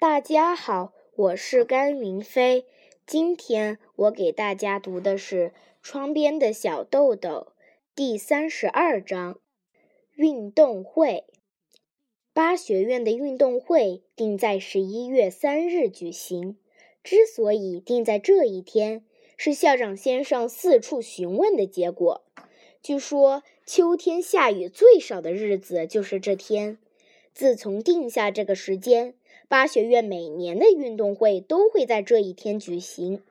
大家好，我是甘云飞。今天我给大家读的是《窗边的小豆豆》第三十二章：运动会。八学院的运动会定在十一月三日举行。之所以定在这一天，是校长先生四处询问的结果。据说，秋天下雨最少的日子就是这天。自从定下这个时间，八学院每年的运动会都会在这一天举行。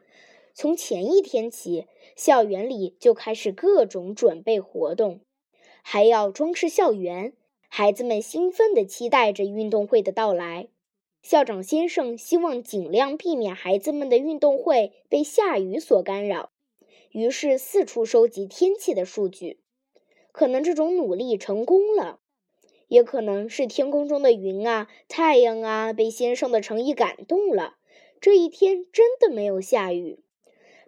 从前一天起，校园里就开始各种准备活动，还要装饰校园。孩子们兴奋地期待着运动会的到来。校长先生希望尽量避免孩子们的运动会被下雨所干扰，于是四处收集天气的数据。可能这种努力成功了。也可能是天空中的云啊、太阳啊被先生的诚意感动了。这一天真的没有下雨。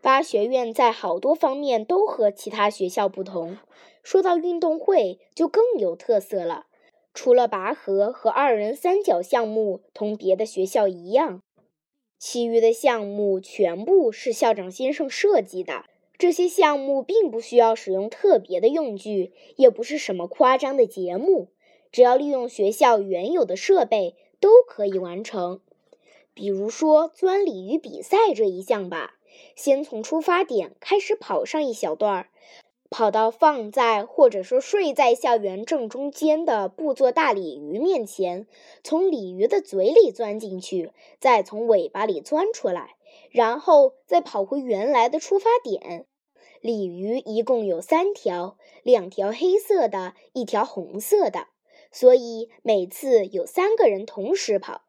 八学院在好多方面都和其他学校不同。说到运动会，就更有特色了。除了拔河和二人三角项目同别的学校一样，其余的项目全部是校长先生设计的。这些项目并不需要使用特别的用具，也不是什么夸张的节目。只要利用学校原有的设备，都可以完成。比如说钻鲤鱼比赛这一项吧，先从出发点开始跑上一小段儿，跑到放在或者说睡在校园正中间的布做大鲤鱼面前，从鲤鱼的嘴里钻进去，再从尾巴里钻出来，然后再跑回原来的出发点。鲤鱼一共有三条，两条黑色的，一条红色的。所以每次有三个人同时跑，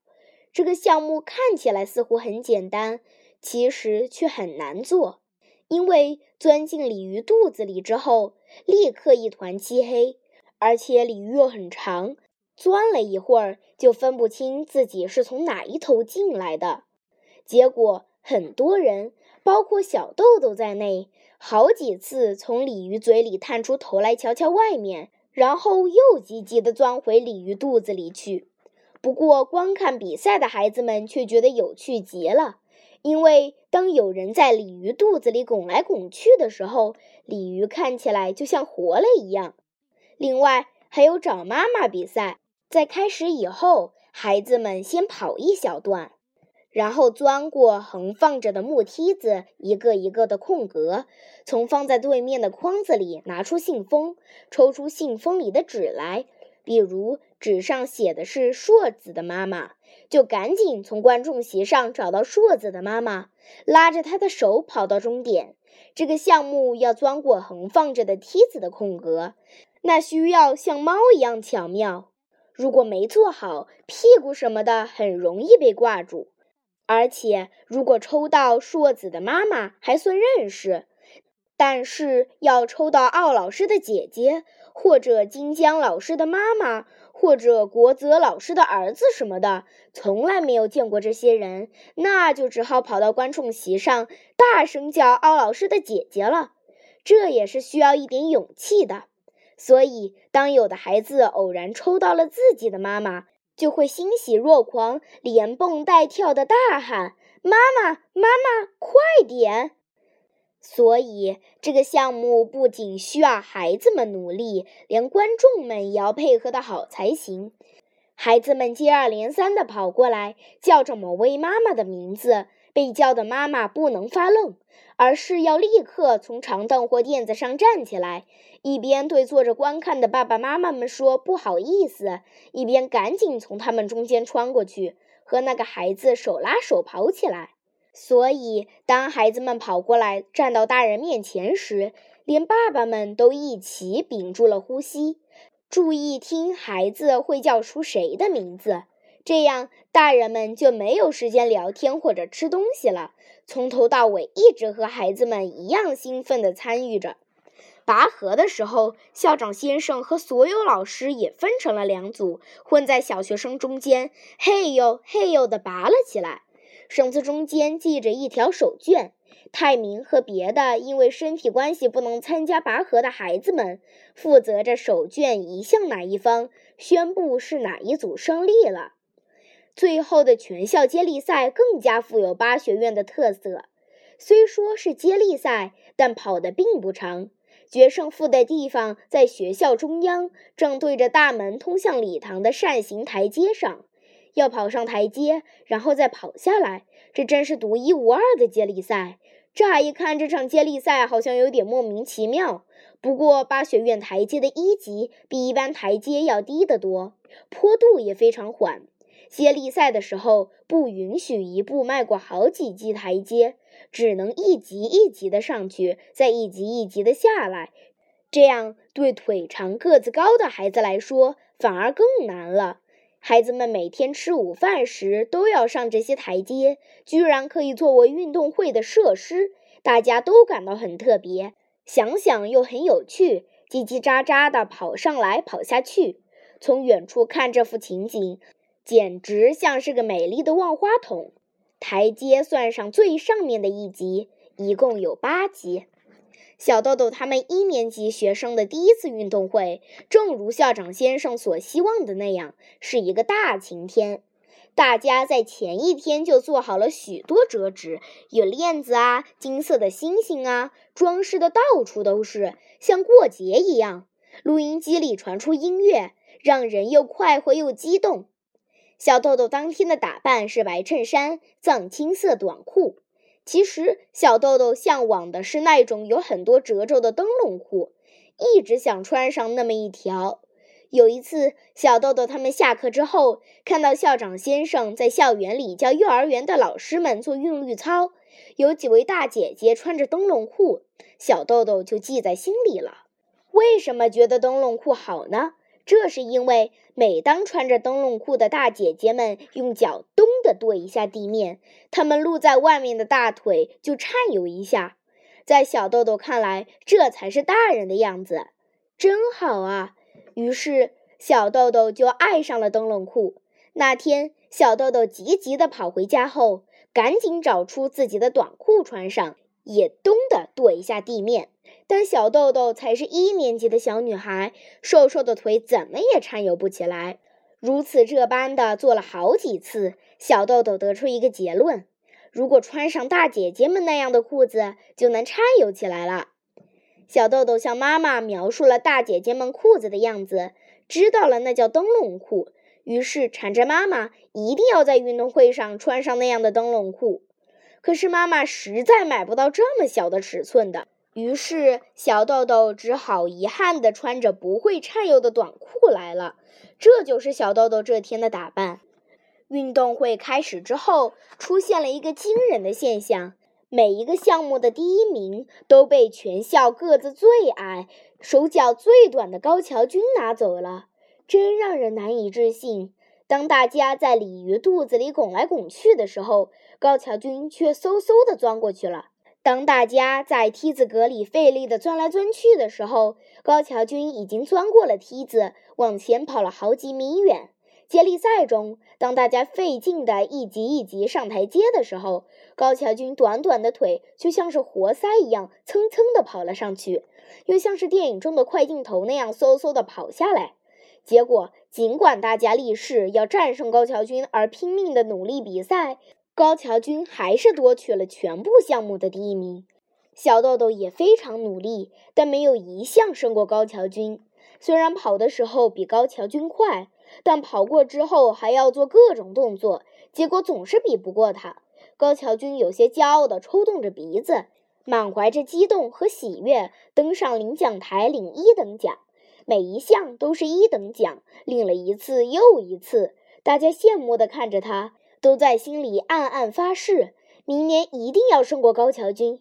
这个项目看起来似乎很简单，其实却很难做。因为钻进鲤鱼肚子里之后，立刻一团漆黑，而且鲤鱼又很长，钻了一会儿就分不清自己是从哪一头进来的。结果很多人，包括小豆豆在内，好几次从鲤鱼嘴里探出头来瞧瞧外面。然后又急急地钻回鲤鱼肚子里去。不过，观看比赛的孩子们却觉得有趣极了，因为当有人在鲤鱼肚子里拱来拱去的时候，鲤鱼看起来就像活了一样。另外，还有找妈妈比赛，在开始以后，孩子们先跑一小段。然后钻过横放着的木梯子，一个一个的空格，从放在对面的筐子里拿出信封，抽出信封里的纸来，比如纸上写的是硕子的妈妈，就赶紧从观众席上找到硕子的妈妈，拉着她的手跑到终点。这个项目要钻过横放着的梯子的空格，那需要像猫一样巧妙，如果没做好，屁股什么的很容易被挂住。而且，如果抽到硕子的妈妈还算认识，但是要抽到奥老师的姐姐，或者金江老师的妈妈，或者国泽老师的儿子什么的，从来没有见过这些人，那就只好跑到观众席上大声叫奥老师的姐姐了。这也是需要一点勇气的。所以，当有的孩子偶然抽到了自己的妈妈，就会欣喜若狂，连蹦带跳的大喊：“妈妈，妈妈，快点！”所以，这个项目不仅需要孩子们努力，连观众们也要配合的好才行。孩子们接二连三的跑过来，叫着某位妈妈的名字。被叫的妈妈不能发愣，而是要立刻从长凳或垫子上站起来，一边对坐着观看的爸爸妈妈们说“不好意思”，一边赶紧从他们中间穿过去，和那个孩子手拉手跑起来。所以，当孩子们跑过来站到大人面前时，连爸爸们都一起屏住了呼吸，注意听孩子会叫出谁的名字。这样，大人们就没有时间聊天或者吃东西了。从头到尾，一直和孩子们一样兴奋地参与着。拔河的时候，校长先生和所有老师也分成了两组，混在小学生中间，嘿呦嘿呦地拔了起来。绳子中间系着一条手绢。泰明和别的因为身体关系不能参加拔河的孩子们，负责着手绢移向哪一方，宣布是哪一组胜利了。最后的全校接力赛更加富有八学院的特色。虽说是接力赛，但跑的并不长。决胜负的地方在学校中央，正对着大门通向礼堂的扇形台阶上。要跑上台阶，然后再跑下来，这真是独一无二的接力赛。乍一看，这场接力赛好像有点莫名其妙。不过，八学院台阶的一级比一般台阶要低得多，坡度也非常缓。接力赛的时候，不允许一步迈过好几级台阶，只能一级一级的上去，再一级一级的下来。这样对腿长个子高的孩子来说，反而更难了。孩子们每天吃午饭时都要上这些台阶，居然可以作为运动会的设施，大家都感到很特别。想想又很有趣，叽叽喳喳地跑上来跑下去。从远处看这幅情景，简直像是个美丽的万花筒。台阶算上最上面的一级，一共有八级。小豆豆他们一年级学生的第一次运动会，正如校长先生所希望的那样，是一个大晴天。大家在前一天就做好了许多折纸，有链子啊，金色的星星啊，装饰的到处都是，像过节一样。录音机里传出音乐，让人又快活又激动。小豆豆当天的打扮是白衬衫、藏青色短裤。其实，小豆豆向往的是那种有很多褶皱的灯笼裤，一直想穿上那么一条。有一次，小豆豆他们下课之后，看到校长先生在校园里教幼儿园的老师们做韵律操，有几位大姐姐穿着灯笼裤，小豆豆就记在心里了。为什么觉得灯笼裤好呢？这是因为，每当穿着灯笼裤的大姐姐们用脚咚地跺一下地面，她们露在外面的大腿就颤悠一下。在小豆豆看来，这才是大人的样子，真好啊！于是，小豆豆就爱上了灯笼裤。那天，小豆豆急急地跑回家后，赶紧找出自己的短裤穿上，也咚地跺一下地面。但小豆豆才是一年级的小女孩，瘦瘦的腿怎么也颤悠不起来。如此这般的做了好几次，小豆豆得出一个结论：如果穿上大姐姐们那样的裤子，就能颤悠起来了。小豆豆向妈妈描述了大姐姐们裤子的样子，知道了那叫灯笼裤，于是缠着妈妈一定要在运动会上穿上那样的灯笼裤。可是妈妈实在买不到这么小的尺寸的。于是，小豆豆只好遗憾地穿着不会颤悠的短裤来了。这就是小豆豆这天的打扮。运动会开始之后，出现了一个惊人的现象：每一个项目的第一名都被全校个子最矮、手脚最短的高桥君拿走了，真让人难以置信。当大家在鲤鱼肚子里拱来拱去的时候，高桥君却嗖嗖地钻过去了。当大家在梯子格里费力地钻来钻去的时候，高桥君已经钻过了梯子，往前跑了好几米远。接力赛中，当大家费劲地一级一级上台阶的时候，高桥君短短的腿就像是活塞一样，蹭蹭地跑了上去，又像是电影中的快镜头那样嗖嗖地跑下来。结果，尽管大家立誓要战胜高桥君而拼命地努力比赛。高桥君还是夺取了全部项目的第一名，小豆豆也非常努力，但没有一项胜过高桥君。虽然跑的时候比高桥君快，但跑过之后还要做各种动作，结果总是比不过他。高桥君有些骄傲地抽动着鼻子，满怀着激动和喜悦，登上领奖台领一等奖，每一项都是一等奖，领了一次又一次。大家羡慕地看着他。都在心里暗暗发誓，明年一定要胜过高桥君。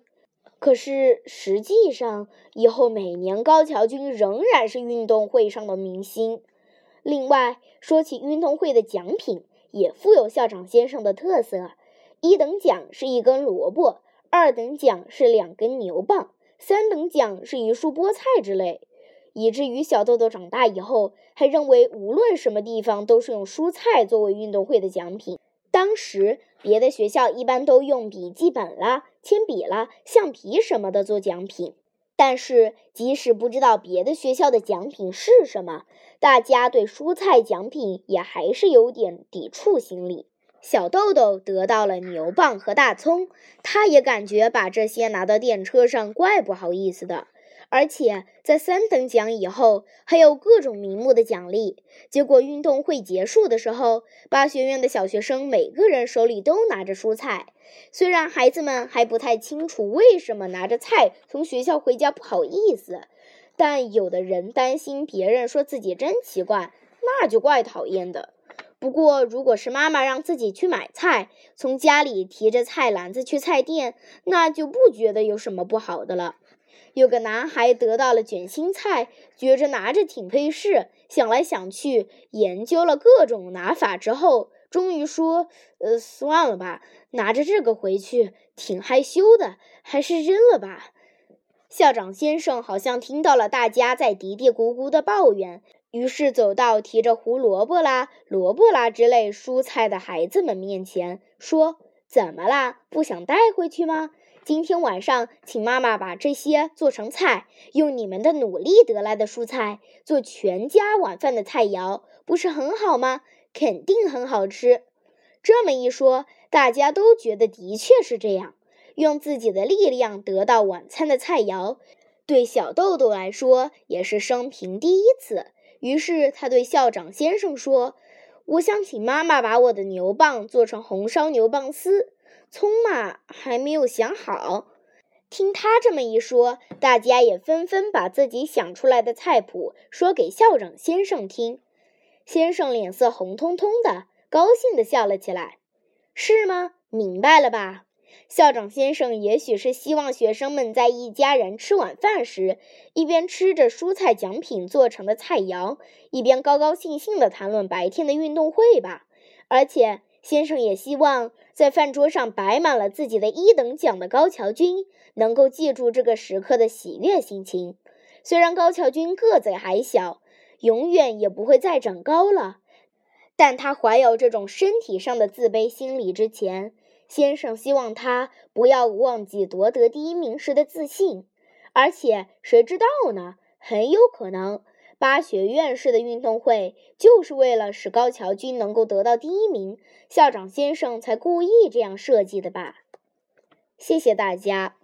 可是实际上，以后每年高桥君仍然是运动会上的明星。另外，说起运动会的奖品，也富有校长先生的特色。一等奖是一根萝卜，二等奖是两根牛蒡，三等奖是一束菠菜之类。以至于小豆豆长大以后，还认为无论什么地方都是用蔬菜作为运动会的奖品。当时，别的学校一般都用笔记本啦、铅笔啦、橡皮什么的做奖品，但是，即使不知道别的学校的奖品是什么，大家对蔬菜奖品也还是有点抵触心理。小豆豆得到了牛蒡和大葱，他也感觉把这些拿到电车上怪不好意思的。而且在三等奖以后，还有各种名目的奖励。结果运动会结束的时候，八学院的小学生每个人手里都拿着蔬菜。虽然孩子们还不太清楚为什么拿着菜从学校回家不好意思，但有的人担心别人说自己真奇怪，那就怪讨厌的。不过，如果是妈妈让自己去买菜，从家里提着菜篮子去菜店，那就不觉得有什么不好的了。有个男孩得到了卷心菜，觉着拿着挺费事，想来想去，研究了各种拿法之后，终于说：“呃，算了吧，拿着这个回去挺害羞的，还是扔了吧。”校长先生好像听到了大家在嘀嘀咕咕的抱怨，于是走到提着胡萝卜啦、萝卜啦之类蔬菜的孩子们面前，说：“怎么啦？不想带回去吗？”今天晚上，请妈妈把这些做成菜，用你们的努力得来的蔬菜做全家晚饭的菜肴，不是很好吗？肯定很好吃。这么一说，大家都觉得的确是这样。用自己的力量得到晚餐的菜肴，对小豆豆来说也是生平第一次。于是他对校长先生说：“我想请妈妈把我的牛蒡做成红烧牛蒡丝。”葱嘛还没有想好，听他这么一说，大家也纷纷把自己想出来的菜谱说给校长先生听。先生脸色红彤彤的，高兴地笑了起来。是吗？明白了吧？校长先生也许是希望学生们在一家人吃晚饭时，一边吃着蔬菜奖品做成的菜肴，一边高高兴兴地谈论白天的运动会吧。而且。先生也希望在饭桌上摆满了自己的一等奖的高桥君能够记住这个时刻的喜悦心情。虽然高桥君个子还小，永远也不会再长高了，但他怀有这种身体上的自卑心理之前，先生希望他不要忘记夺得第一名时的自信。而且谁知道呢？很有可能。八学院式的运动会就是为了使高桥君能够得到第一名，校长先生才故意这样设计的吧？谢谢大家。